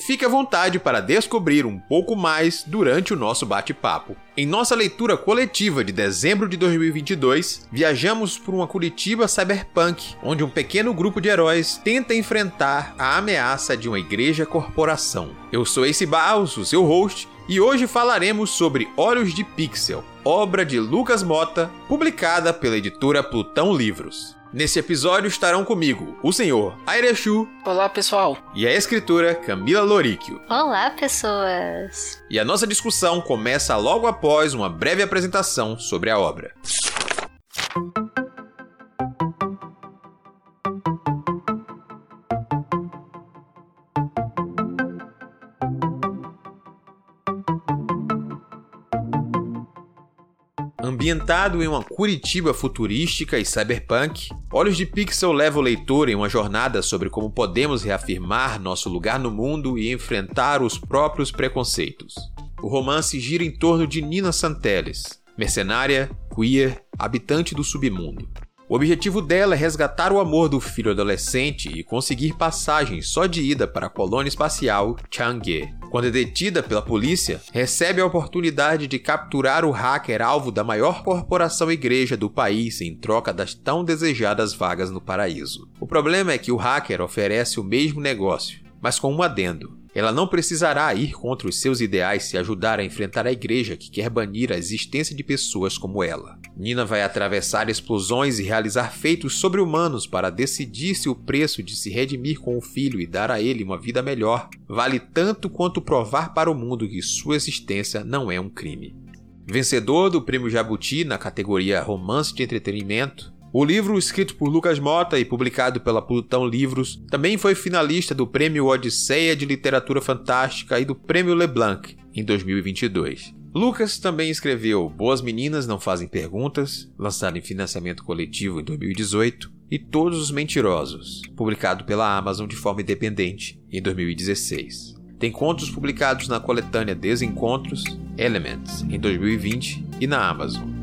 fique à vontade para descobrir um pouco mais durante o nosso bate-papo. Em nossa leitura coletiva de dezembro de 2022, viajamos por uma Curitiba cyberpunk, onde um pequeno grupo de heróis tenta enfrentar a ameaça de uma igreja corporação. Eu sou Ace Baus, o seu host, e hoje falaremos sobre Olhos de Pixel, obra de Lucas Mota, publicada pela editora Plutão Livros. Nesse episódio estarão comigo o senhor Airechu. Olá, pessoal. E a escritora Camila Loríquio. Olá, pessoas. E a nossa discussão começa logo após uma breve apresentação sobre a obra. Ambientado em uma Curitiba futurística e cyberpunk, Olhos de Pixel leva o leitor em uma jornada sobre como podemos reafirmar nosso lugar no mundo e enfrentar os próprios preconceitos. O romance gira em torno de Nina Santeles, mercenária, queer, habitante do submundo. O objetivo dela é resgatar o amor do filho adolescente e conseguir passagem só de ida para a colônia espacial Chang'e. Quando é detida pela polícia, recebe a oportunidade de capturar o hacker alvo da maior corporação igreja do país em troca das tão desejadas vagas no paraíso. O problema é que o hacker oferece o mesmo negócio, mas com um adendo. Ela não precisará ir contra os seus ideais se ajudar a enfrentar a igreja que quer banir a existência de pessoas como ela. Nina vai atravessar explosões e realizar feitos sobre-humanos para decidir se o preço de se redimir com o filho e dar a ele uma vida melhor vale tanto quanto provar para o mundo que sua existência não é um crime. Vencedor do Prêmio Jabuti na categoria Romance de Entretenimento, o livro, escrito por Lucas Mota e publicado pela Plutão Livros, também foi finalista do Prêmio Odisseia de Literatura Fantástica e do Prêmio Leblanc em 2022. Lucas também escreveu Boas Meninas Não Fazem Perguntas, lançado em financiamento coletivo em 2018, e Todos os Mentirosos, publicado pela Amazon de forma independente em 2016. Tem contos publicados na coletânea Desencontros, Elements, em 2020 e na Amazon.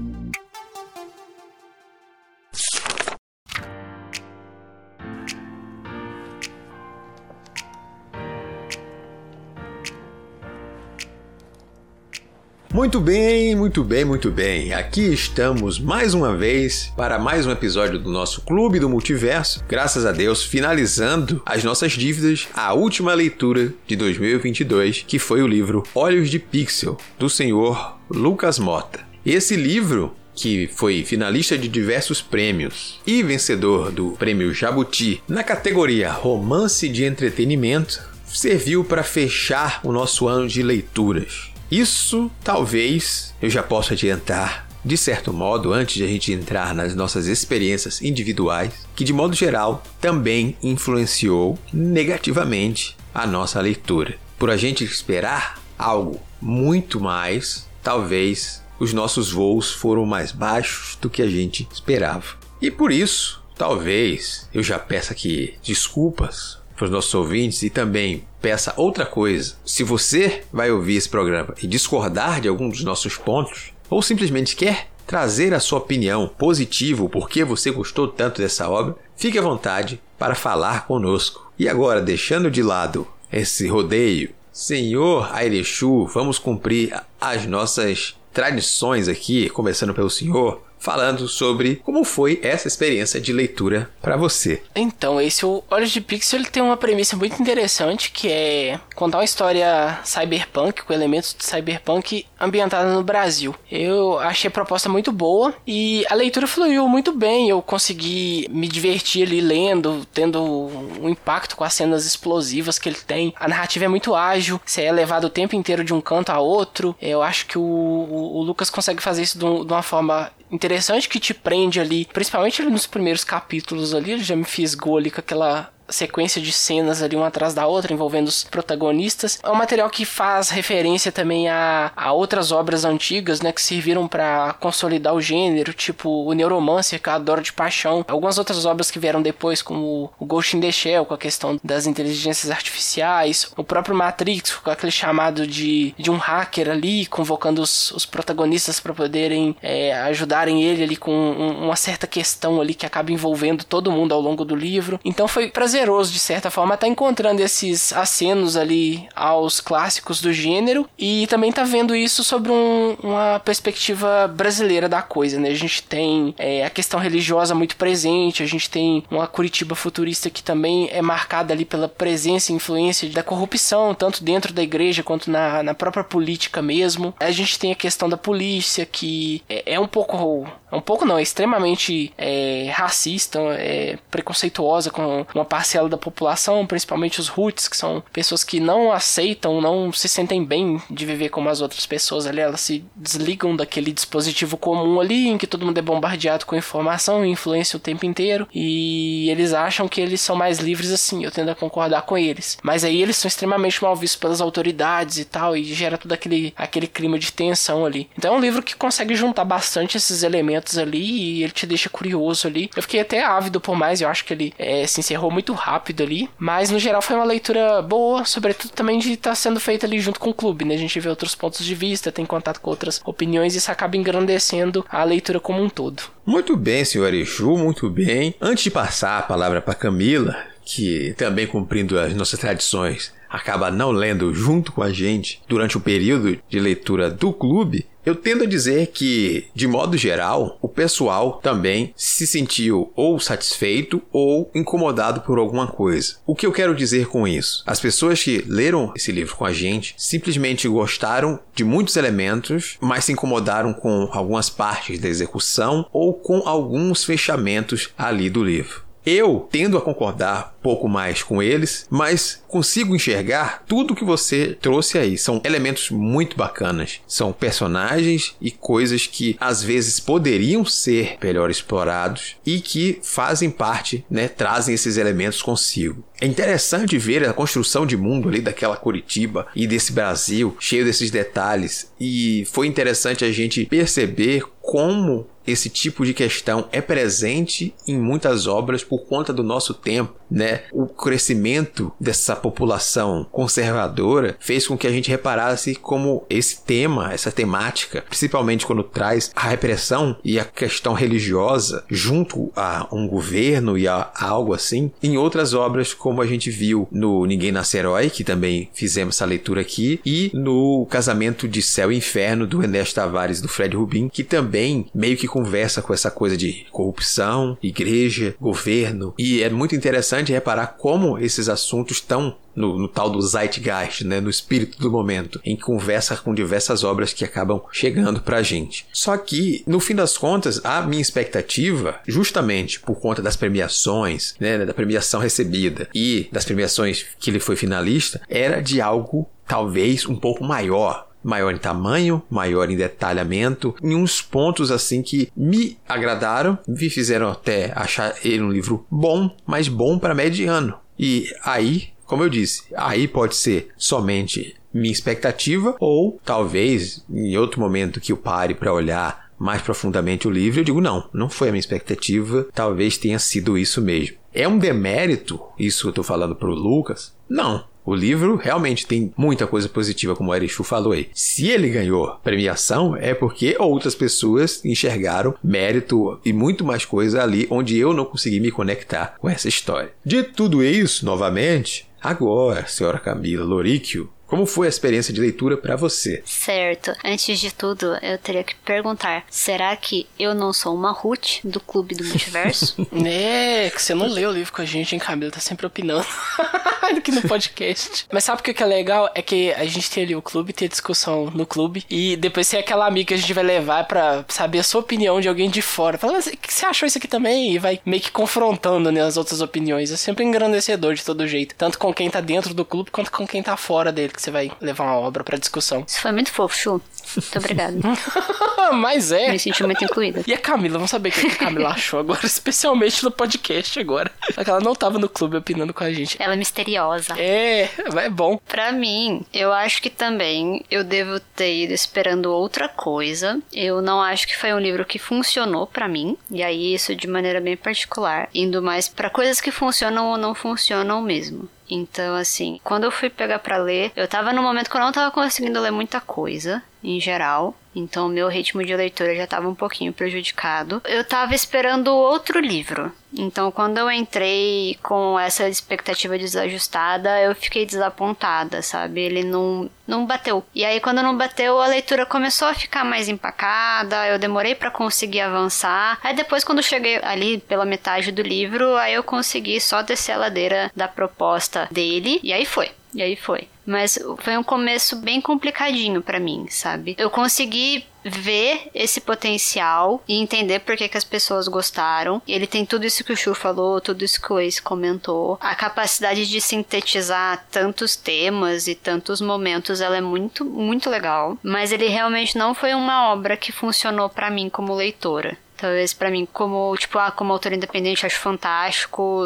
Muito bem, muito bem, muito bem. Aqui estamos mais uma vez para mais um episódio do nosso Clube do Multiverso. Graças a Deus, finalizando as nossas dívidas, a última leitura de 2022, que foi o livro Olhos de Pixel, do senhor Lucas Mota. Esse livro que foi finalista de diversos prêmios e vencedor do prêmio Jabuti na categoria Romance de Entretenimento, serviu para fechar o nosso ano de leituras. Isso talvez eu já possa adiantar de certo modo, antes de a gente entrar nas nossas experiências individuais, que de modo geral também influenciou negativamente a nossa leitura. Por a gente esperar algo muito mais, talvez os nossos voos foram mais baixos do que a gente esperava. E por isso, talvez eu já peça aqui desculpas para os nossos ouvintes e também peça outra coisa. Se você vai ouvir esse programa e discordar de algum dos nossos pontos, ou simplesmente quer trazer a sua opinião positiva, o porquê você gostou tanto dessa obra, fique à vontade para falar conosco. E agora, deixando de lado esse rodeio, Senhor Airechu, vamos cumprir as nossas tradições aqui, começando pelo senhor falando sobre como foi essa experiência de leitura para você. Então, esse o Olhos de Pixel ele tem uma premissa muito interessante que é contar uma história cyberpunk com elementos de cyberpunk ambientada no Brasil. Eu achei a proposta muito boa e a leitura fluiu muito bem. Eu consegui me divertir ali lendo, tendo um impacto com as cenas explosivas que ele tem. A narrativa é muito ágil, você é levado o tempo inteiro de um canto a outro. Eu acho que o, o, Lucas consegue fazer isso de, de uma forma interessante que te prende ali, principalmente ali nos primeiros capítulos ali, ele já me fisgou ali com aquela sequência de cenas ali uma atrás da outra envolvendo os protagonistas. É um material que faz referência também a, a outras obras antigas, né, que serviram para consolidar o gênero, tipo o Neuromancer, que eu adoro de paixão. Algumas outras obras que vieram depois, como o Ghost in the Shell, com a questão das inteligências artificiais, o próprio Matrix, com aquele chamado de, de um hacker ali, convocando os, os protagonistas para poderem é, ajudarem ele ali com um, uma certa questão ali que acaba envolvendo todo mundo ao longo do livro. Então foi prazeroso, de certa forma, tá encontrando esses acenos ali aos clássicos do gênero e também tá vendo isso sobre um, uma perspectiva brasileira da coisa, né? A gente tem é, a questão religiosa muito presente, a gente tem uma Curitiba futurista que também é marcada ali pela presença e influência da corrupção, tanto dentro da igreja quanto na, na própria política mesmo. A gente tem a questão da polícia, que é, é um pouco. É um pouco não, é extremamente é, racista, é preconceituosa com uma parcela da população, principalmente os roots, que são pessoas que não aceitam, não se sentem bem de viver como as outras pessoas ali, elas se desligam daquele dispositivo comum ali, em que todo mundo é bombardeado com informação e influência o tempo inteiro, e eles acham que eles são mais livres assim, eu tendo a concordar com eles. Mas aí eles são extremamente mal vistos pelas autoridades e tal, e gera todo aquele, aquele clima de tensão ali. Então é um livro que consegue juntar bastante esses elementos ali, e ele te deixa curioso ali. Eu fiquei até ávido por mais, eu acho que ele é, se encerrou muito rápido ali, mas no geral foi uma leitura boa, sobretudo também de estar tá sendo feita ali junto com o clube, né? A gente vê outros pontos de vista, tem contato com outras opiniões e isso acaba engrandecendo a leitura como um todo. Muito bem, senhor Exu, muito bem. Antes de passar a palavra para Camila, que também cumprindo as nossas tradições, acaba não lendo junto com a gente durante o período de leitura do clube, eu tendo a dizer que, de modo geral, o pessoal também se sentiu ou satisfeito ou incomodado por alguma coisa. O que eu quero dizer com isso? As pessoas que leram esse livro com a gente simplesmente gostaram de muitos elementos, mas se incomodaram com algumas partes da execução ou com alguns fechamentos ali do livro. Eu tendo a concordar pouco mais com eles, mas consigo enxergar tudo que você trouxe aí. São elementos muito bacanas. São personagens e coisas que às vezes poderiam ser melhor explorados e que fazem parte, né, trazem esses elementos consigo. É interessante ver a construção de mundo ali daquela Curitiba e desse Brasil cheio desses detalhes e foi interessante a gente perceber como esse tipo de questão é presente em muitas obras por conta do nosso tempo, né? O crescimento dessa população conservadora fez com que a gente reparasse como esse tema, essa temática, principalmente quando traz a repressão e a questão religiosa junto a um governo e a, algo assim, em outras obras como a gente viu no Ninguém Nasce Herói, que também fizemos essa leitura aqui, e no Casamento de Céu e Inferno do Ernesto Tavares do Fred Rubin, que também meio que conversa com essa coisa de corrupção, igreja, governo. E é muito interessante reparar como esses assuntos estão no, no, tal do zeitgeist, né, no espírito do momento, em conversa com diversas obras que acabam chegando pra gente. Só que, no fim das contas, a minha expectativa, justamente por conta das premiações, né, da premiação recebida e das premiações que ele foi finalista, era de algo talvez um pouco maior, maior em tamanho, maior em detalhamento, em uns pontos assim que me agradaram, me fizeram até achar ele um livro bom, mas bom para mediano. E aí, como eu disse, aí pode ser somente minha expectativa ou talvez em outro momento que eu pare para olhar mais profundamente o livro, eu digo não, não foi a minha expectativa, talvez tenha sido isso mesmo. É um demérito, isso eu estou falando para o Lucas? Não, o livro realmente tem muita coisa positiva, como o Erichu falou aí. Se ele ganhou premiação, é porque outras pessoas enxergaram mérito e muito mais coisa ali onde eu não consegui me conectar com essa história. De tudo isso, novamente, agora, senhora Camila Loríquio, como foi a experiência de leitura para você? Certo. Antes de tudo, eu teria que perguntar: será que eu não sou uma Ruth do Clube do Multiverso? é, que você não leu o livro com a gente, hein, Camila? Tá sempre opinando. do que no podcast. Mas sabe o que é legal? É que a gente tem ali o clube, tem discussão no clube, e depois tem aquela amiga que a gente vai levar pra saber a sua opinião de alguém de fora. Fala, o que você achou isso aqui também? E vai meio que confrontando né, as outras opiniões. É sempre engrandecedor de todo jeito. Tanto com quem tá dentro do clube quanto com quem tá fora dele, que você vai levar uma obra pra discussão. Isso foi muito fofo, Chu. Muito obrigada. Mas é. Me senti muito incluída. E a Camila, vamos saber o que a Camila achou agora, especialmente no podcast agora. Só que ela não tava no clube opinando com a gente. Ela é misteriosa. É, é bom. Pra mim, eu acho que também eu devo ter ido esperando outra coisa. Eu não acho que foi um livro que funcionou pra mim. E aí, isso de maneira bem particular. Indo mais pra coisas que funcionam ou não funcionam mesmo. Então, assim, quando eu fui pegar para ler, eu tava no momento que eu não tava conseguindo ler muita coisa, em geral. Então, meu ritmo de leitura já estava um pouquinho prejudicado. Eu estava esperando outro livro. Então, quando eu entrei com essa expectativa desajustada, eu fiquei desapontada, sabe? Ele não, não bateu. E aí, quando não bateu, a leitura começou a ficar mais empacada, eu demorei para conseguir avançar. Aí, depois, quando cheguei ali pela metade do livro, aí eu consegui só descer a ladeira da proposta dele, e aí foi. E aí foi. Mas foi um começo bem complicadinho para mim, sabe? Eu consegui ver esse potencial e entender por que, que as pessoas gostaram. Ele tem tudo isso que o Chu falou, tudo isso que o Ace comentou. A capacidade de sintetizar tantos temas e tantos momentos, ela é muito, muito legal. Mas ele realmente não foi uma obra que funcionou para mim como leitora. Talvez para mim, como, tipo, ah, como autor independente, acho fantástico,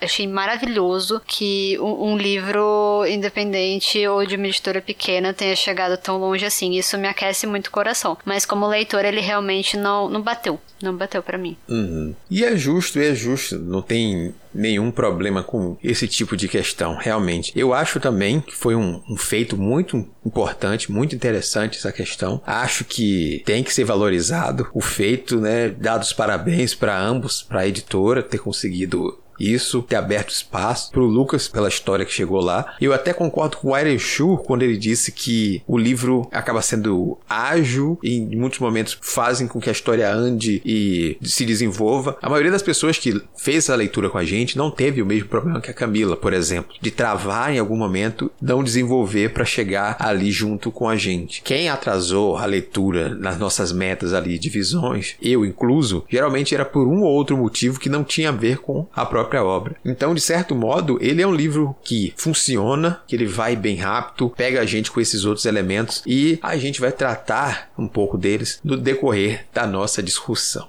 achei maravilhoso que um, um, livro independente ou de uma editora pequena tenha chegado tão longe assim. Isso me aquece muito o coração. Mas como leitor, ele realmente não, não bateu. Não bateu para mim. Uhum. E é justo, é justo. Não tem nenhum problema com esse tipo de questão, realmente. Eu acho também que foi um, um, feito muito importante, muito interessante essa questão. Acho que tem que ser valorizado o feito, né? Dados parabéns para ambos, para a editora ter conseguido isso, ter aberto espaço pro Lucas pela história que chegou lá. Eu até concordo com o Iron Shu quando ele disse que o livro acaba sendo ágil e em muitos momentos fazem com que a história ande e se desenvolva. A maioria das pessoas que fez a leitura com a gente não teve o mesmo problema que a Camila, por exemplo, de travar em algum momento, não desenvolver para chegar ali junto com a gente. Quem atrasou a leitura nas nossas metas ali de visões, eu incluso, geralmente era por um ou outro motivo que não tinha a ver com a própria própria obra. Então, de certo modo, ele é um livro que funciona, que ele vai bem rápido, pega a gente com esses outros elementos e a gente vai tratar um pouco deles no decorrer da nossa discussão.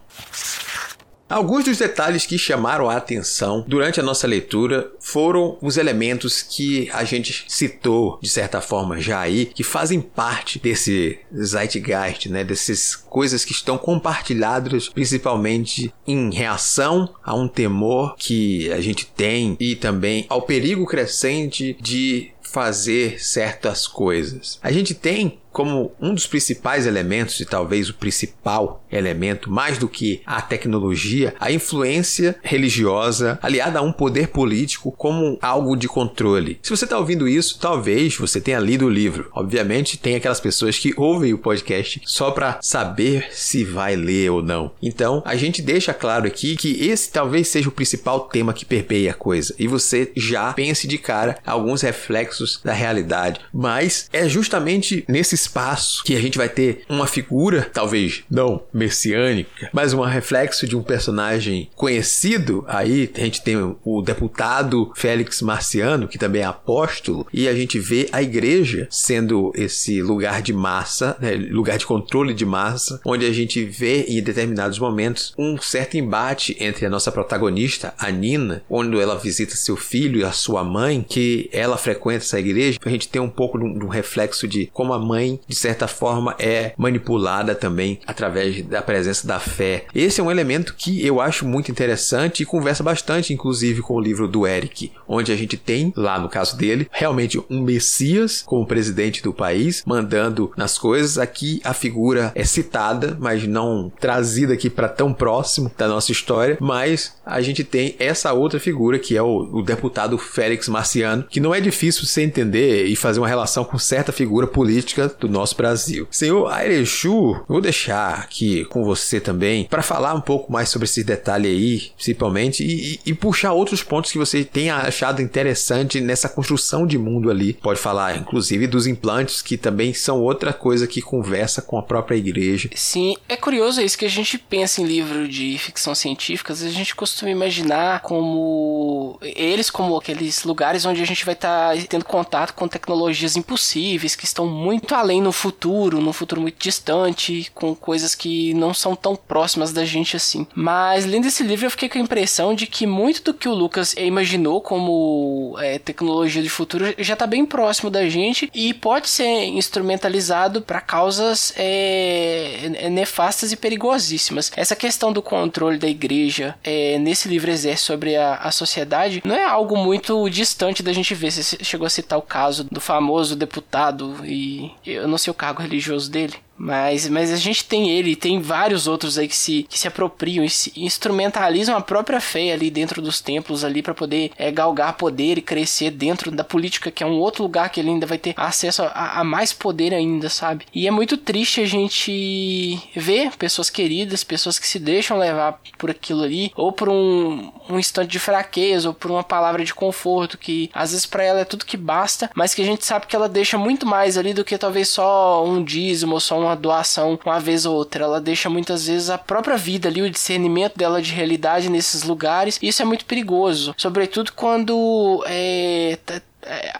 Alguns dos detalhes que chamaram a atenção durante a nossa leitura foram os elementos que a gente citou, de certa forma, já aí, que fazem parte desse zeitgeist, né? Dessas coisas que estão compartilhadas principalmente em reação a um temor que a gente tem e também ao perigo crescente de fazer certas coisas. A gente tem como um dos principais elementos, e talvez o principal elemento, mais do que a tecnologia, a influência religiosa aliada a um poder político como algo de controle. Se você está ouvindo isso, talvez você tenha lido o livro. Obviamente, tem aquelas pessoas que ouvem o podcast só para saber se vai ler ou não. Então, a gente deixa claro aqui que esse talvez seja o principal tema que permeia a coisa, e você já pense de cara alguns reflexos da realidade. Mas é justamente nesse espaço que a gente vai ter uma figura, talvez não messiânica, mas um reflexo de um personagem conhecido. Aí a gente tem o deputado Félix Marciano, que também é apóstolo, e a gente vê a igreja sendo esse lugar de massa, né, lugar de controle de massa, onde a gente vê em determinados momentos um certo embate entre a nossa protagonista, a Nina, onde ela visita seu filho e a sua mãe, que ela frequenta essa igreja. A gente tem um pouco de um reflexo de como a mãe de certa forma, é manipulada também através da presença da fé. Esse é um elemento que eu acho muito interessante e conversa bastante, inclusive, com o livro do Eric, onde a gente tem, lá no caso dele, realmente um Messias como presidente do país, mandando nas coisas. Aqui a figura é citada, mas não trazida aqui para tão próximo da nossa história. Mas a gente tem essa outra figura que é o, o deputado Félix Marciano, que não é difícil você entender e fazer uma relação com certa figura política do nosso Brasil. Senhor Airechu, vou deixar aqui com você também para falar um pouco mais sobre esse detalhe aí, principalmente, e, e, e, puxar outros pontos que você tenha achado interessante nessa construção de mundo ali. Pode falar, inclusive, dos implantes, que também são outra coisa que conversa com a própria igreja. Sim, é curioso isso que a gente pensa em livro de ficção científica, a gente costuma imaginar como eles como aqueles lugares onde a gente vai estar tá tendo contato com tecnologias impossíveis que estão muito além no futuro, num futuro muito distante, com coisas que não são tão próximas da gente assim. Mas lendo esse livro eu fiquei com a impressão de que muito do que o Lucas imaginou como é, tecnologia de futuro já está bem próximo da gente e pode ser instrumentalizado para causas é, nefastas e perigosíssimas. Essa questão do controle da igreja é, nesse livro exerce sobre a, a sociedade não é algo muito distante da gente ver. Você chegou a citar o caso do famoso deputado e eu não sei o cargo religioso dele. Mas, mas a gente tem ele, tem vários outros aí que se, que se apropriam e se instrumentalizam a própria fé ali dentro dos templos ali para poder é, galgar poder e crescer dentro da política, que é um outro lugar que ele ainda vai ter acesso a, a mais poder ainda, sabe? E é muito triste a gente ver pessoas queridas, pessoas que se deixam levar por aquilo ali, ou por um, um instante de fraqueza, ou por uma palavra de conforto, que às vezes para ela é tudo que basta, mas que a gente sabe que ela deixa muito mais ali do que talvez só um dízimo ou só uma uma doação uma vez ou outra. Ela deixa muitas vezes a própria vida ali, o discernimento dela de realidade nesses lugares. E isso é muito perigoso, sobretudo quando é,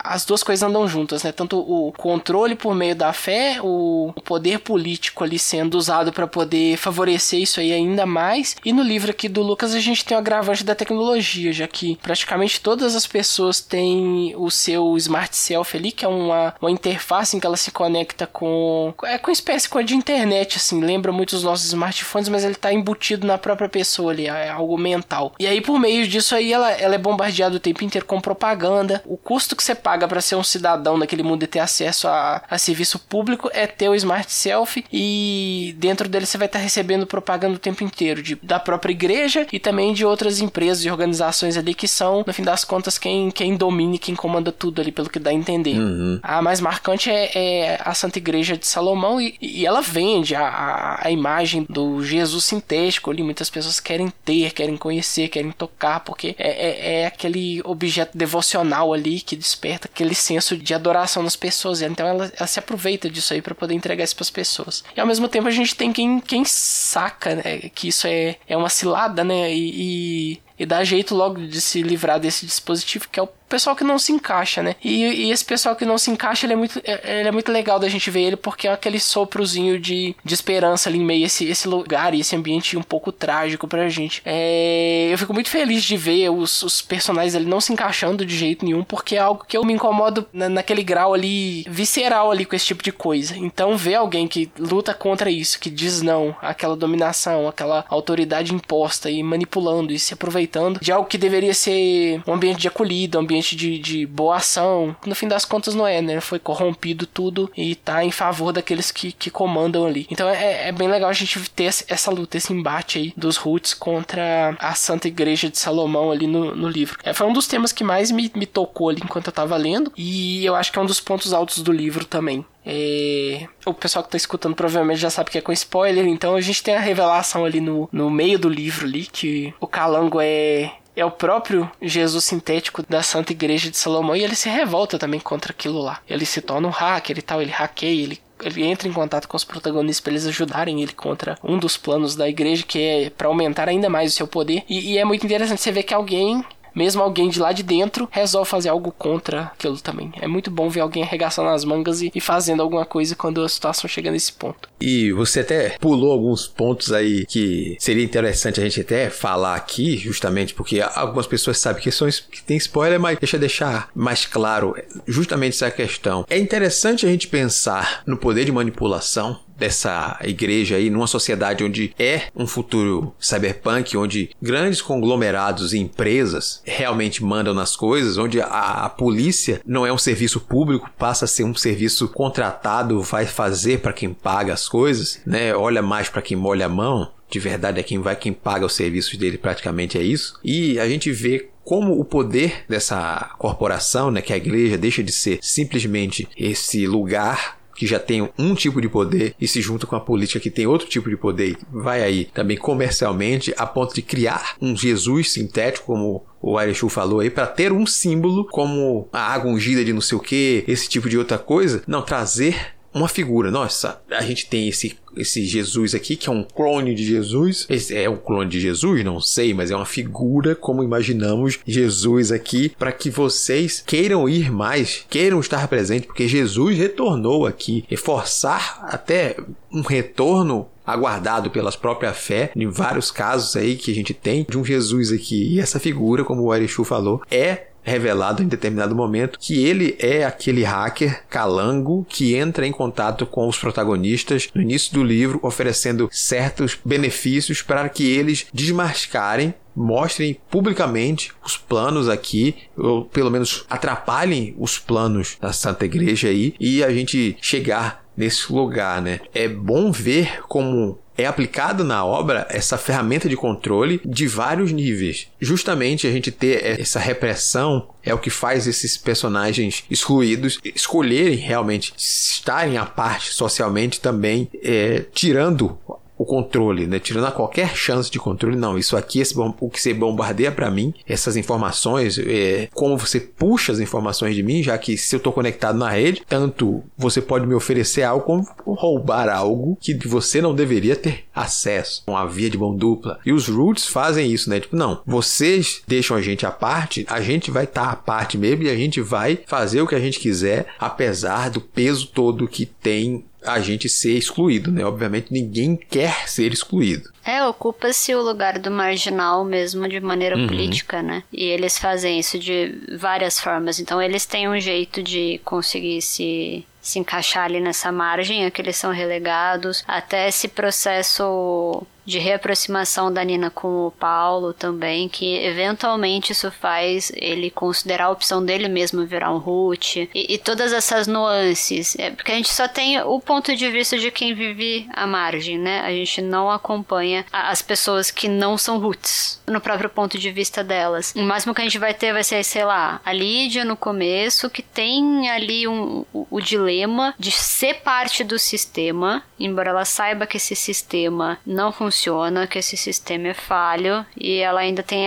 as duas coisas andam juntas, né? Tanto o controle por meio da fé, o poder político ali sendo usado para poder favorecer isso aí ainda mais. E no livro aqui do Lucas a gente tem o agravante da tecnologia, já que praticamente todas as pessoas têm o seu smart self ali, que é uma, uma interface em que ela se conecta com é com espécie com a de internet, assim, lembra muito os nossos smartphones, mas ele está embutido na própria pessoa ali, é algo mental. E aí por meio disso aí ela, ela é bombardeada o tempo inteiro com propaganda. O custo custo que você paga para ser um cidadão naquele mundo e ter acesso a, a serviço público é ter o Smart Self e dentro dele você vai estar tá recebendo propaganda o tempo inteiro de, da própria igreja e também de outras empresas e organizações ali que são, no fim das contas, quem, quem domina e quem comanda tudo ali, pelo que dá a entender. Uhum. A mais marcante é, é, a Santa Igreja de Salomão e, e ela vende a, a, a, imagem do Jesus sintético ali. Muitas pessoas querem ter, querem conhecer, querem tocar, porque é, é, é aquele objeto devocional ali que desperta aquele senso de adoração nas pessoas. Então ela, ela se aproveita disso aí para poder entregar isso para as pessoas. E ao mesmo tempo a gente tem quem, quem saca né, que isso é, é uma cilada, né? E, e, e dá jeito logo de se livrar desse dispositivo que é o pessoal que não se encaixa, né? E, e, esse pessoal que não se encaixa, ele é muito, é, ele é muito legal da gente ver ele porque é aquele soprozinho de, de esperança ali em meio a esse, esse lugar e esse ambiente um pouco trágico pra gente. É, eu fico muito feliz de ver os, os, personagens ali não se encaixando de jeito nenhum porque é algo que eu me incomodo na, naquele grau ali visceral ali com esse tipo de coisa. Então ver alguém que luta contra isso, que diz não, aquela dominação, aquela autoridade imposta e manipulando e se aproveitando de algo que deveria ser um ambiente de acolhida, um ambiente de, de boa ação. No fim das contas, não é, né? Foi corrompido tudo e tá em favor daqueles que, que comandam ali. Então é, é bem legal a gente ter essa luta, esse embate aí dos Roots contra a Santa Igreja de Salomão ali no, no livro. É, foi um dos temas que mais me, me tocou ali enquanto eu tava lendo e eu acho que é um dos pontos altos do livro também. É... O pessoal que tá escutando provavelmente já sabe que é com spoiler, então a gente tem a revelação ali no, no meio do livro ali, que o Calango é é o próprio Jesus sintético da Santa Igreja de Salomão e ele se revolta também contra aquilo lá. Ele se torna um hacker e tal, ele hackeia, ele ele entra em contato com os protagonistas para eles ajudarem ele contra um dos planos da igreja que é para aumentar ainda mais o seu poder e, e, é muito interessante você ver que alguém mesmo alguém de lá de dentro resolve fazer algo contra aquilo também. É muito bom ver alguém arregaçando as mangas e, e fazendo alguma coisa quando a situação chega nesse ponto. E você até pulou alguns pontos aí que seria interessante a gente até falar aqui, justamente porque algumas pessoas sabem que, são, que tem spoiler, mas deixa eu deixar mais claro justamente essa questão. É interessante a gente pensar no poder de manipulação dessa igreja aí numa sociedade onde é um futuro cyberpunk, onde grandes conglomerados e empresas realmente mandam nas coisas, onde a, a polícia não é um serviço público, passa a ser um serviço contratado, vai fazer para quem paga as coisas, né? Olha mais para quem molha a mão. De verdade é quem vai, quem paga os serviços dele, praticamente é isso. E a gente vê como o poder dessa corporação, né, que é a igreja deixa de ser simplesmente esse lugar que já tem um tipo de poder e se junta com a política que tem outro tipo de poder, vai aí também comercialmente a ponto de criar um Jesus sintético como o Arechu falou aí, para ter um símbolo como a água ungida de não sei o que, esse tipo de outra coisa. Não, trazer uma figura. Nossa, a gente tem esse, esse Jesus aqui, que é um clone de Jesus. Esse é um clone de Jesus? Não sei, mas é uma figura como imaginamos Jesus aqui, para que vocês queiram ir mais, queiram estar presente, porque Jesus retornou aqui. Reforçar até um retorno aguardado pelas próprias fé, em vários casos aí que a gente tem de um Jesus aqui. E essa figura, como o Arishu falou, é revelado em determinado momento que ele é aquele hacker calango que entra em contato com os protagonistas no início do livro, oferecendo certos benefícios para que eles desmascarem mostrem publicamente os planos aqui, ou pelo menos atrapalhem os planos da Santa Igreja aí, e a gente chegar nesse lugar, né? É bom ver como é aplicado na obra essa ferramenta de controle de vários níveis. Justamente a gente ter essa repressão é o que faz esses personagens excluídos escolherem realmente estarem à parte socialmente também, é, tirando o controle, né? Tirando qualquer chance de controle, não. Isso aqui, esse, o que você bombardeia para mim, essas informações, é, como você puxa as informações de mim, já que se eu estou conectado na rede, tanto você pode me oferecer algo como roubar algo que você não deveria ter acesso. Uma via de mão dupla. E os roots fazem isso, né? Tipo, não, vocês deixam a gente à parte, a gente vai estar tá à parte mesmo e a gente vai fazer o que a gente quiser, apesar do peso todo que tem a gente ser excluído, né? Obviamente ninguém quer ser excluído. É, ocupa-se o lugar do marginal mesmo de maneira uhum. política, né? E eles fazem isso de várias formas. Então eles têm um jeito de conseguir se se encaixar ali nessa margem, é que eles são relegados, até esse processo de reaproximação da Nina com o Paulo também, que eventualmente isso faz ele considerar a opção dele mesmo virar um root, e, e, todas essas nuances, é, porque a gente só tem o ponto de vista de quem vive à margem, né? A gente não acompanha as pessoas que não são roots no próprio ponto de vista delas. O máximo que a gente vai ter vai ser, sei lá, a Lídia no começo, que tem ali um, o, o dilema de ser parte do sistema, embora ela saiba que esse sistema não funciona funciona, que esse sistema é falho e ela ainda tem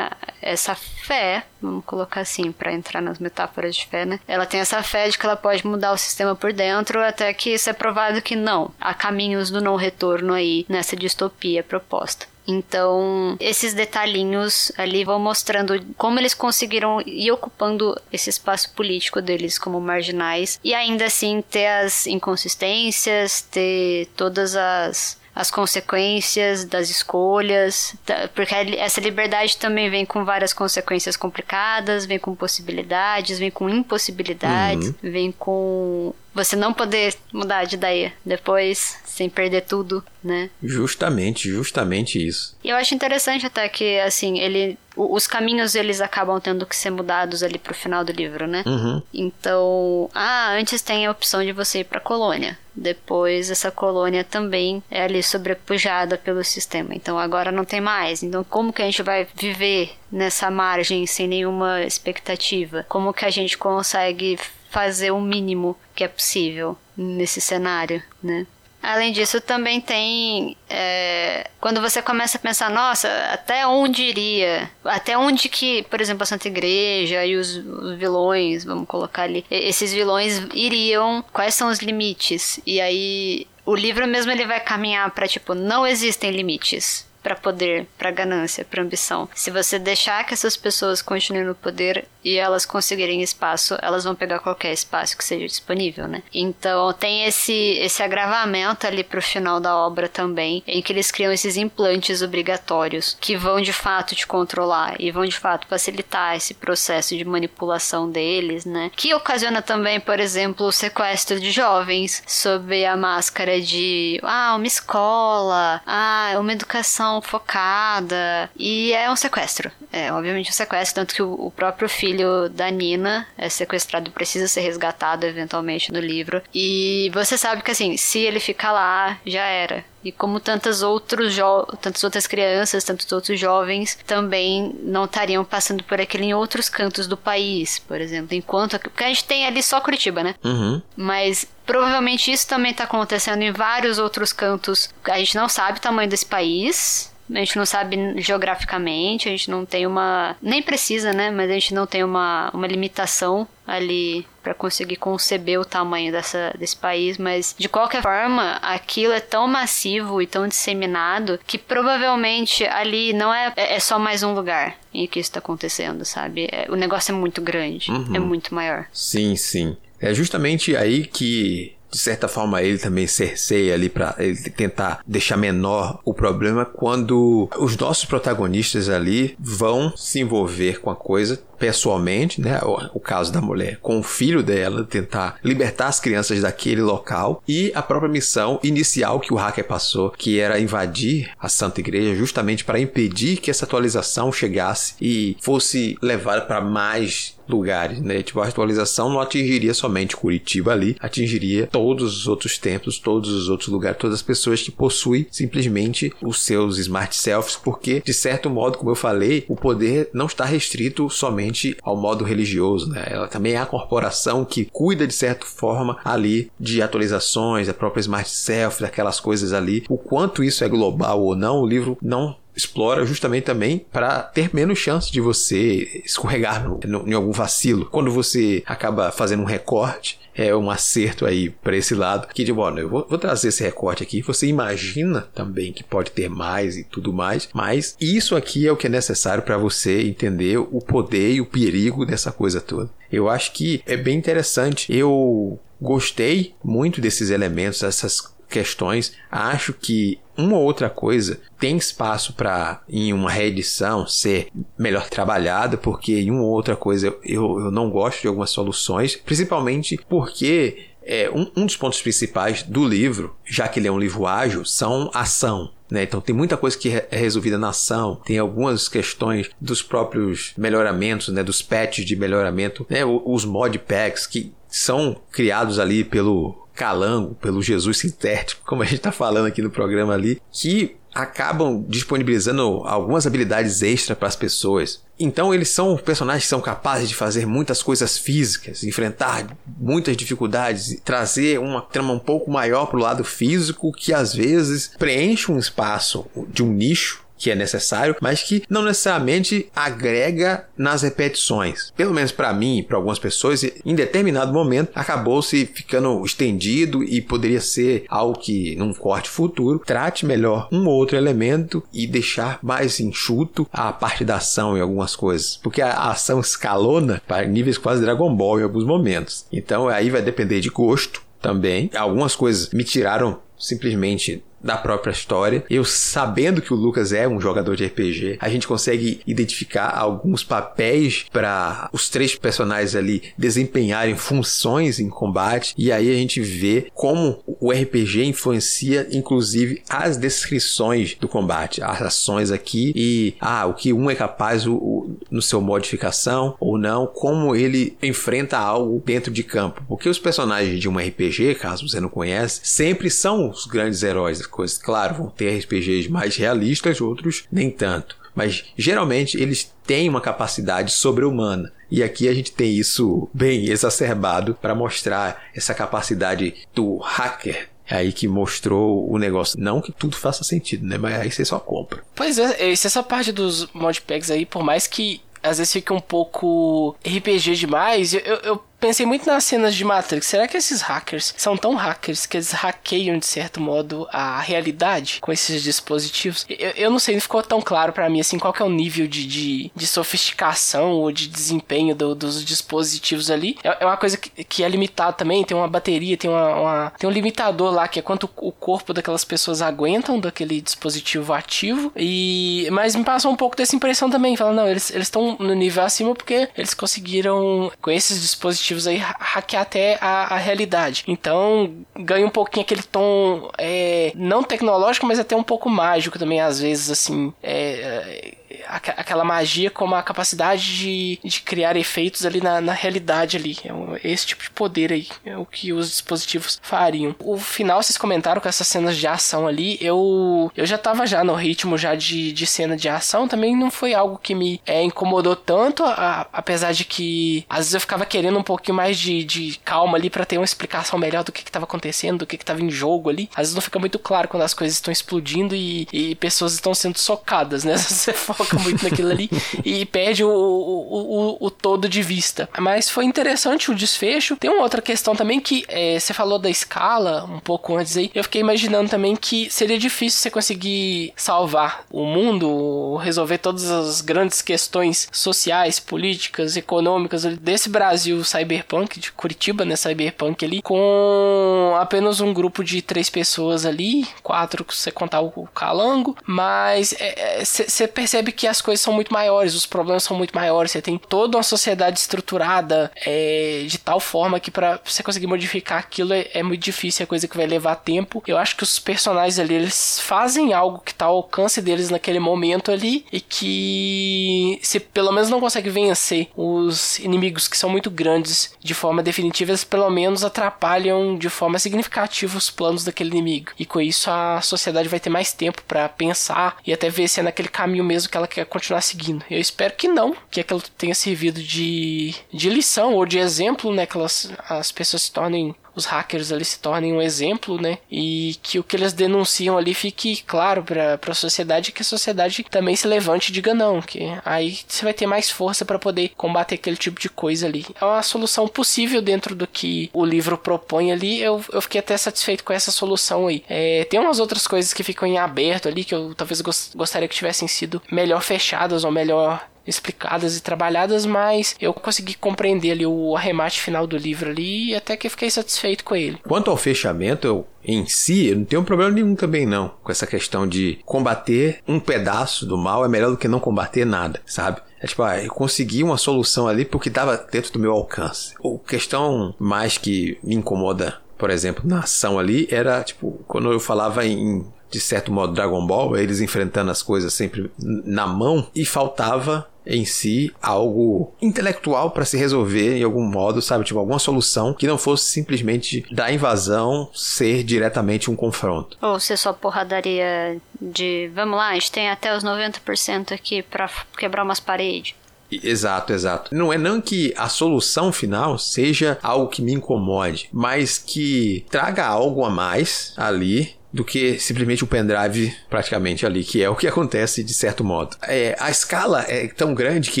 essa fé, vamos colocar assim, para entrar nas metáforas de fé, né? Ela tem essa fé de que ela pode mudar o sistema por dentro, até que isso é provado que não. Há caminhos do não retorno aí nessa distopia proposta. Então, esses detalhinhos ali vão mostrando como eles conseguiram ir ocupando esse espaço político deles como marginais e ainda assim ter as inconsistências, ter todas as as consequências das escolhas, porque essa liberdade também vem com várias consequências complicadas, vem com possibilidades, vem com impossibilidades, uhum. vem com você não poder mudar de ideia depois, sem perder tudo, né? Justamente, justamente isso. E eu acho interessante até que, assim, ele os caminhos eles acabam tendo que ser mudados ali pro final do livro, né? Uhum. Então, ah, antes tem a opção de você ir pra colônia. Depois essa colônia também é ali sobrepujada pelo sistema. Então agora não tem mais. Então como que a gente vai viver nessa margem sem nenhuma expectativa? Como que a gente consegue fazer o mínimo que é possível nesse cenário, né? Além disso, também tem. É, quando você começa a pensar, nossa, até onde iria? Até onde que, por exemplo, a Santa Igreja e os, os vilões, vamos colocar ali, esses vilões iriam? Quais são os limites? E aí, o livro mesmo ele vai caminhar para tipo, não existem limites para poder, para ganância, para ambição. Se você deixar que essas pessoas continuem no poder e elas conseguirem espaço, elas vão pegar qualquer espaço que seja disponível, né? Então tem esse esse agravamento ali pro final da obra também, em que eles criam esses implantes obrigatórios que vão de fato te controlar e vão de fato facilitar esse processo de manipulação deles, né? Que ocasiona também, por exemplo, o sequestro de jovens sob a máscara de ah, uma escola, ah, uma educação focada. E é um sequestro. É, obviamente um sequestro, tanto que o, o próprio filho da Nina é sequestrado e precisa ser resgatado eventualmente no livro. E você sabe que assim, se ele ficar lá, já era E como tantas, outros tantas outras crianças, tantos outros jovens também não estariam passando por aquilo em outros cantos do país, por exemplo. Enquanto. Porque a gente tem ali só Curitiba, né? Uhum. Mas provavelmente isso também está acontecendo em vários outros cantos. A gente não sabe o tamanho desse país, a gente não sabe geograficamente, a gente não tem uma. Nem precisa, né? Mas a gente não tem uma, uma limitação ali para conseguir conceber o tamanho dessa, desse país, mas de qualquer forma, aquilo é tão massivo e tão disseminado que provavelmente ali não é, é, é só mais um lugar em que isso está acontecendo, sabe? É, o negócio é muito grande, Uhum. é muito maior. Sim, sim. É justamente aí que de certa forma ele também cerceia ali para tentar deixar menor o problema quando os nossos protagonistas ali vão se envolver com a coisa pessoalmente, né? O, o, caso da mulher com o filho dela, tentar libertar as crianças daquele local e a própria missão inicial que o hacker passou, que era invadir a Santa Igreja justamente para impedir que essa atualização chegasse e fosse levada para mais lugares, né? Tipo, a atualização não atingiria somente Curitiba ali, atingiria todos os outros templos, todos os outros lugares, todas as pessoas que possuem simplesmente os seus smart selfies, porque de certo modo, como eu falei, o poder não está restrito somente ao modo religioso, né? Ela também é a corporação que cuida de certa forma ali de atualizações, da própria smart selfie, daquelas coisas ali. O quanto isso é global ou não, o livro não explora justamente também para ter menos chance de você escorregar no, no, em algum vacilo. Quando você acaba fazendo um recorte, é um acerto aí para esse lado. Que de bom, eu vou, vou, trazer esse recorte aqui. Você imagina também que pode ter mais e tudo mais, mas isso aqui é o que é necessário para você entender o poder e o perigo dessa coisa toda. Eu acho que é bem interessante. Eu gostei muito desses elementos, dessas questões. Acho que uma ou outra coisa tem espaço para em uma reedição ser melhor trabalhada, porque em uma ou outra coisa eu, eu não gosto de algumas soluções, principalmente porque é, um, um dos pontos principais do livro, já que ele é um livro ágil, são ação. Né? Então tem muita coisa que é resolvida na ação, tem algumas questões dos próprios melhoramentos, né? dos patches de melhoramento, né? os mod packs que são criados ali pelo calango, pelo Jesus sintético, como a gente está falando aqui no programa ali, que acabam disponibilizando algumas habilidades extras para as pessoas. Então eles são personagens que são capazes de fazer muitas coisas físicas, enfrentar muitas dificuldades, trazer uma trama um pouco maior para o lado físico que às vezes preenche um espaço de um nicho que é necessário, mas que não necessariamente agrega nas repetições. Pelo menos para mim e para algumas pessoas, em determinado momento acabou se ficando estendido e poderia ser algo que num corte futuro trate melhor um ou outro elemento e deixar mais enxuto a parte da ação em algumas coisas, porque a ação escalona para níveis quase Dragon Ball em alguns momentos. Então aí vai depender de gosto também. Algumas coisas me tiraram simplesmente da própria história. Eu sabendo que o Lucas é um jogador de RPG, a gente consegue identificar alguns papéis para os três personagens ali desempenharem funções em combate e aí a gente vê como o RPG influencia inclusive as descrições do combate, as ações aqui e ah, o que um é capaz o, o, no seu modificação ou não, como ele enfrenta algo dentro de campo. Porque os personagens de um RPG, caso você não conhece, sempre são os grandes heróis coisas. Claro, vão ter RPGs mais realistas, outros nem tanto. Mas geralmente eles têm uma capacidade sobre-humana. E aqui a gente tem isso bem exacerbado para mostrar essa capacidade do hacker é aí que mostrou o negócio. Não que tudo faça sentido, né? Mas aí você só compra. Pois é, essa parte dos modpacks aí, por mais que às vezes fique um pouco RPG demais, eu, eu pensei muito nas cenas de Matrix. Será que esses hackers são tão hackers que eles hackeiam, de certo modo, a realidade com esses dispositivos? Eu, eu não sei, não ficou tão claro para mim, assim, qual é o nível de, de, de sofisticação ou de desempenho do, dos dispositivos ali. É, é uma coisa que, que, é limitada também, tem uma bateria, tem, uma, uma, tem um limitador lá, que é quanto o corpo daquelas pessoas aguentam daquele dispositivo ativo. E Mas me passou um pouco dessa impressão também, falando, não, eles estão no nível acima porque eles conseguiram, com esses dispositivos aí hackear até a, a realidade. Então ganha um pouquinho aquele tom é, não tecnológico, mas até um pouco mágico também, às vezes, assim. É, aquela magia como a capacidade de, de criar efeitos ali na, na realidade ali. É esse tipo de poder aí, é o que os dispositivos fariam. O final, vocês comentaram com essas cenas de ação ali, eu, eu já tava já no ritmo já de, de cena de ação, também não foi algo que me é, incomodou tanto, a, apesar de que às vezes eu ficava querendo um pouquinho mais de, de calma ali para ter uma explicação melhor do que, que tava acontecendo, do que, que tava em jogo ali. Às vezes não fica muito claro quando as coisas estão explodindo e, e pessoas estão sendo socadas, né? Você muito naquilo ali e perde o, o, o, o, todo de vista. Mas foi interessante o desfecho. Tem uma outra questão também que é, você falou da escala um pouco antes aí. Eu fiquei imaginando também que seria difícil você conseguir salvar o mundo, resolver todas as grandes questões sociais, políticas, econômicas desse Brasil cyberpunk, de Curitiba, né? Cyberpunk ali, com apenas um grupo de três pessoas ali, quatro se você contar o calango, mas você é, é, percebe que as coisas são muito maiores, os problemas são muito maiores, você tem toda uma sociedade estruturada é, de tal forma que para você conseguir modificar aquilo é, é, muito difícil, é coisa que vai levar tempo. Eu acho que os personagens ali, eles fazem algo que tá ao alcance deles naquele momento ali e que se pelo menos não consegue vencer os inimigos que são muito grandes de forma definitiva, eles pelo menos atrapalham de forma significativa os planos daquele inimigo. E com isso a sociedade vai ter mais tempo para pensar e até ver se é naquele caminho mesmo que ela quer continuar seguindo. Eu espero que não, que aquilo tenha servido de, de lição ou de exemplo, né? Que elas, as pessoas se tornem os hackers ali se tornem um exemplo, né? E que o que eles denunciam ali fique claro para a sociedade que a sociedade também se levante e diga não, que aí você vai ter mais força para poder combater aquele tipo de coisa ali. É uma solução possível dentro do que o livro propõe ali. Eu, eu fiquei até satisfeito com essa solução aí. É, tem umas outras coisas que ficam em aberto ali que eu talvez gostaria que tivessem sido melhor fechadas ou melhor explicadas e trabalhadas, mas eu consegui compreender ali o arremate final do livro ali e até que fiquei satisfeito com ele. Quanto ao fechamento, eu em si, eu não tenho problema nenhum também não com essa questão de combater um pedaço do mal é melhor do que não combater nada, sabe? É tipo, ah, eu consegui uma solução ali porque estava dentro do meu alcance. A questão mais que me incomoda, por exemplo, na ação ali, era tipo, quando eu falava em de certo modo Dragon Ball, eles enfrentando as coisas sempre na mão e faltava em si algo intelectual para se resolver em algum modo, sabe? Tipo, alguma solução que não fosse simplesmente da invasão ser diretamente um confronto. Ou ser só porradaria de vamos lá, a gente tem até os 90% aqui para quebrar umas paredes. Exato, exato. Não é não que a solução final seja algo que me incomode, mas que traga algo a mais ali do que simplesmente o pendrive praticamente ali, que é o que acontece de certo modo. É, a escala é tão grande que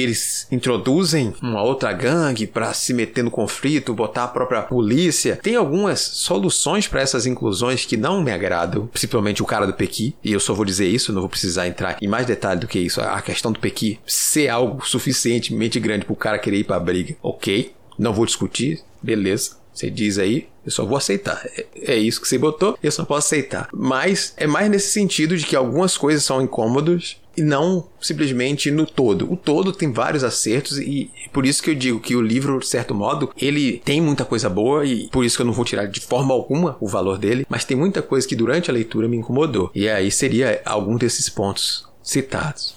eles introduzem uma outra gangue para se meter no conflito, botar a própria polícia. Tem algumas soluções para essas inclusões que não me agradam, principalmente o cara do Pequi, e eu só vou dizer isso, não vou precisar entrar em mais detalhe do que isso. A questão do Pequi ser algo suficientemente grande para o cara querer ir para a briga, ok, não vou discutir, beleza. Você diz aí, eu só vou aceitar. É, é, isso que você botou, eu só posso aceitar. Mas é mais nesse sentido de que algumas coisas são incômodas e não simplesmente no todo. O todo tem vários acertos e por isso que eu digo que o livro, de certo modo, ele tem muita coisa boa e por isso que eu não vou tirar de forma alguma o valor dele, mas tem muita coisa que durante a leitura me incomodou. E aí seria algum desses pontos citados.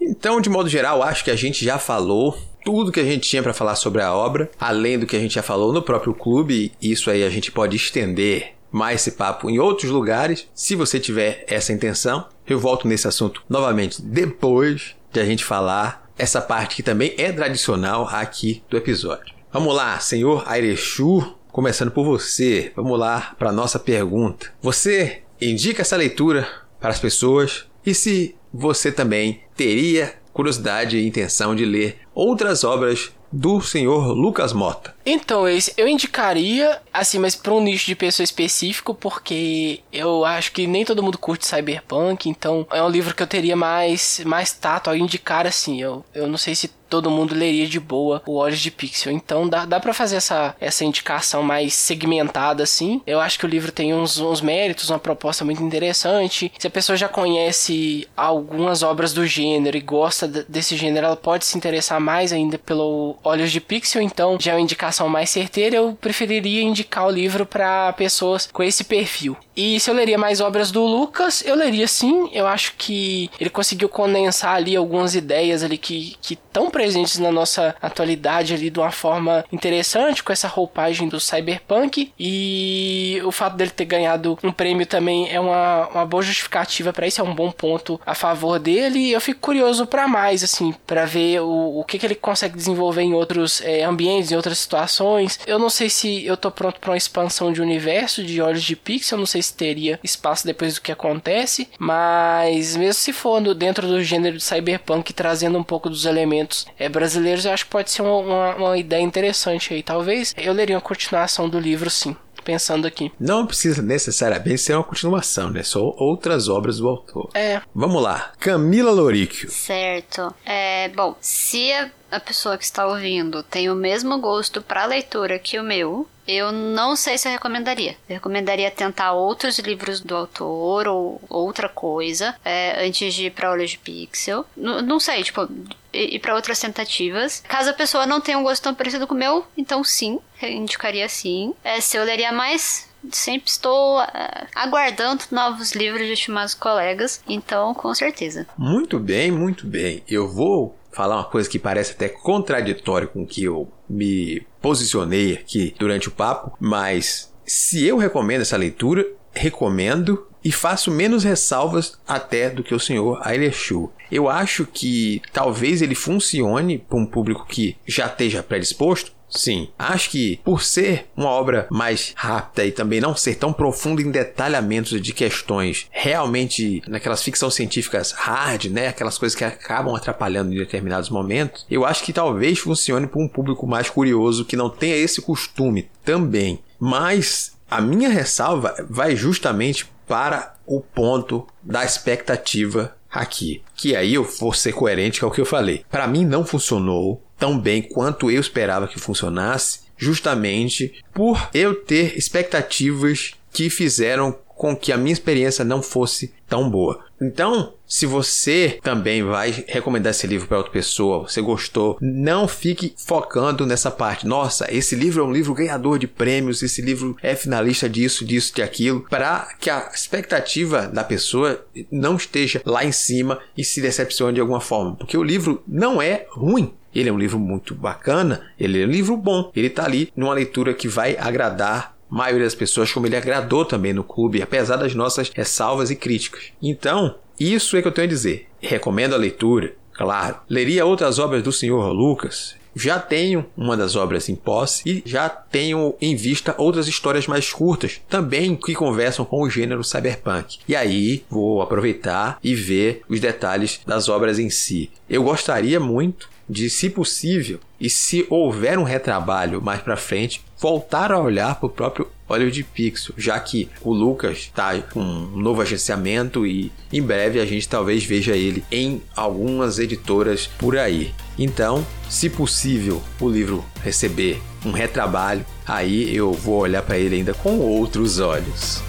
Então, de modo geral, acho que a gente já falou tudo que a gente tinha para falar sobre a obra, além do que a gente já falou no próprio clube. Isso aí a gente pode estender mais esse papo em outros lugares. Se você tiver essa intenção, eu volto nesse assunto novamente depois de a gente falar essa parte que também é tradicional aqui do episódio. Vamos lá, senhor Airechu, começando por você. Vamos lá para nossa pergunta. Você indica essa leitura para as pessoas e se você também teria curiosidade e intenção de ler outras obras do senhor Lucas Mota. Então, esse eu indicaria, assim, mas para um nicho de pessoa específico, porque eu acho que nem todo mundo curte cyberpunk, então é um livro que eu teria mais, mais tato ao indicar, assim. Eu, eu não sei se todo mundo leria de boa o Olhos de Pixel. Então dá, dá para fazer essa, essa indicação mais segmentada assim. Eu acho que o livro tem uns, uns méritos, uma proposta muito interessante. Se a pessoa já conhece algumas obras do gênero e gosta desse gênero, ela pode se interessar mais ainda pelo Olhos de Pixel. Então já é uma indicação mais certeira. Eu preferiria indicar o livro para pessoas com esse perfil. E se eu leria mais obras do Lucas, eu leria sim. Eu acho que ele conseguiu condensar ali algumas ideias ali que estão presentes na nossa atualidade ali de uma forma interessante, com essa roupagem do cyberpunk. E o fato dele ter ganhado um prêmio também é uma, uma boa justificativa para isso, é um bom ponto a favor dele. Eu fico curioso para mais, assim, para ver o, o que, que ele consegue desenvolver em outros é, ambientes, em outras situações. Eu não sei se eu tô pronto para uma expansão de universo de Olhos de Pixel, não sei se teria espaço depois do que acontece, mas mesmo se for no, dentro do gênero de cyberpunk, trazendo um pouco dos elementos é, brasileiros, eu acho que pode ser uma, uma, uma ideia interessante aí. Talvez eu leria uma continuação do livro, sim pensando aqui. Não precisa necessariamente ser uma continuação, né? Só outras obras do autor. É. Vamos lá. Camila Loríquio. Certo. É, bom, se a, pessoa que está ouvindo tem o mesmo gosto para leitura que o meu, eu não sei se eu recomendaria. Eu recomendaria tentar outros livros do autor ou outra coisa é, antes de ir para Olhos de Pixel. N não sei, tipo, ir para outras tentativas. Caso a pessoa não tenha um gosto tão parecido com o meu, então sim, indicaria sim. É, se eu leria mais, sempre estou uh, aguardando novos livros de estimados colegas, então com certeza. Muito bem, muito bem. Eu vou falar uma coisa que parece até contraditório com o que eu me posicionei aqui durante o papo, mas se eu recomendo essa leitura, recomendo e faço menos ressalvas até do que o senhor Ailechu. Eu acho que talvez ele funcione para um público que já esteja predisposto, Sim, acho que por ser uma obra mais rápida e também não ser tão profunda em detalhamentos de questões realmente naquelas ficções científicas hard, né, aquelas coisas que acabam atrapalhando em determinados momentos, eu acho que talvez funcione para um público mais curioso que não tenha esse costume também. Mas a minha ressalva vai justamente para o ponto da expectativa aqui. Que aí eu vou ser coerente com o que eu falei. Para mim não funcionou tão bem quanto eu esperava que funcionasse, justamente por eu ter expectativas que fizeram com que a minha experiência não fosse tão boa. Então, se você também vai recomendar esse livro para outra pessoa, você gostou, não fique focando nessa parte. Nossa, esse livro é um livro ganhador de prêmios, esse livro é finalista disso, disso, de aquilo, para que a expectativa da pessoa não esteja lá em cima e se decepcione de alguma forma, porque o livro não é ruim. Ele é um livro muito bacana, ele é um livro bom, ele está ali numa leitura que vai agradar maioria das pessoas, como ele agradou também no clube, apesar das nossas ressalvas e críticas. Então, isso é que eu tenho a dizer. Recomendo a leitura, claro. Leria outras obras do senhor Lucas. Já tenho uma das obras em posse e já tenho em vista outras histórias mais curtas, também que conversam com o gênero cyberpunk. E aí vou aproveitar e ver os detalhes das obras em si. Eu gostaria muito de, se possível, e se houver um retrabalho mais para frente, voltar a olhar para o próprio óleo de pixel, já que o Lucas está com um novo agenciamento e em breve a gente talvez veja ele em algumas editoras por aí. Então, se possível, o livro receber um retrabalho, aí eu vou olhar para ele ainda com outros olhos.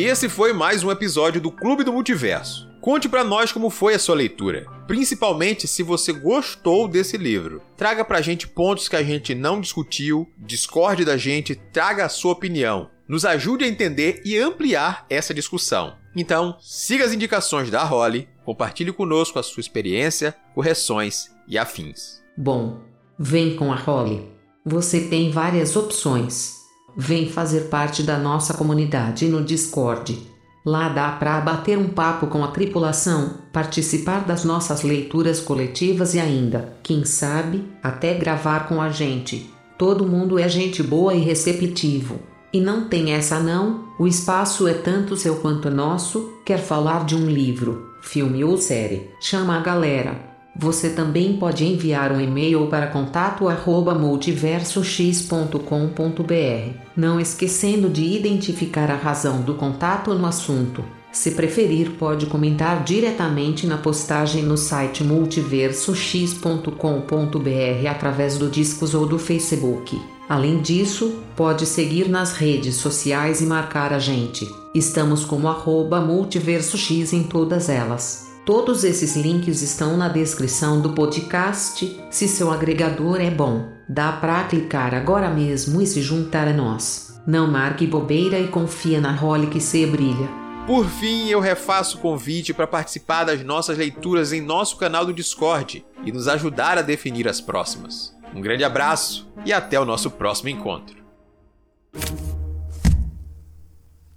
E esse foi mais um episódio do Clube do Multiverso. Conte para nós como foi a sua leitura, principalmente se você gostou desse livro. Traga pra gente pontos que a gente não discutiu, discorde da gente, traga a sua opinião. Nos ajude a entender e ampliar essa discussão. Então, siga as indicações da Holly, compartilhe conosco a sua experiência, correções e afins. Bom, vem com a Holly. Você tem várias opções. Vem fazer parte da nossa comunidade no Discord. Lá dá para bater um papo com a tripulação, participar das nossas leituras coletivas e ainda, quem sabe, até gravar com a gente. Todo mundo é gente boa e receptivo. E não tem essa não, o espaço é tanto seu quanto nosso. Quer falar de um livro, filme ou série? Chama a galera. Você também pode enviar um e-mail para contato@multiversox.com.br, não esquecendo de identificar a razão do contato no assunto. Se preferir, pode comentar diretamente na postagem no site multiversox.com.br através do Discos ou do Facebook. Além disso, pode seguir nas redes sociais e marcar a gente. Estamos como arroba multiversox em todas elas. Todos esses links estão na descrição do podcast. Se seu agregador é bom, dá para clicar agora mesmo e se juntar a nós. Não marque bobeira e confia na Holly que se brilha. Por fim, eu refaço o convite para participar das nossas leituras em nosso canal do Discord e nos ajudar a definir as próximas. Um grande abraço e até o nosso próximo encontro.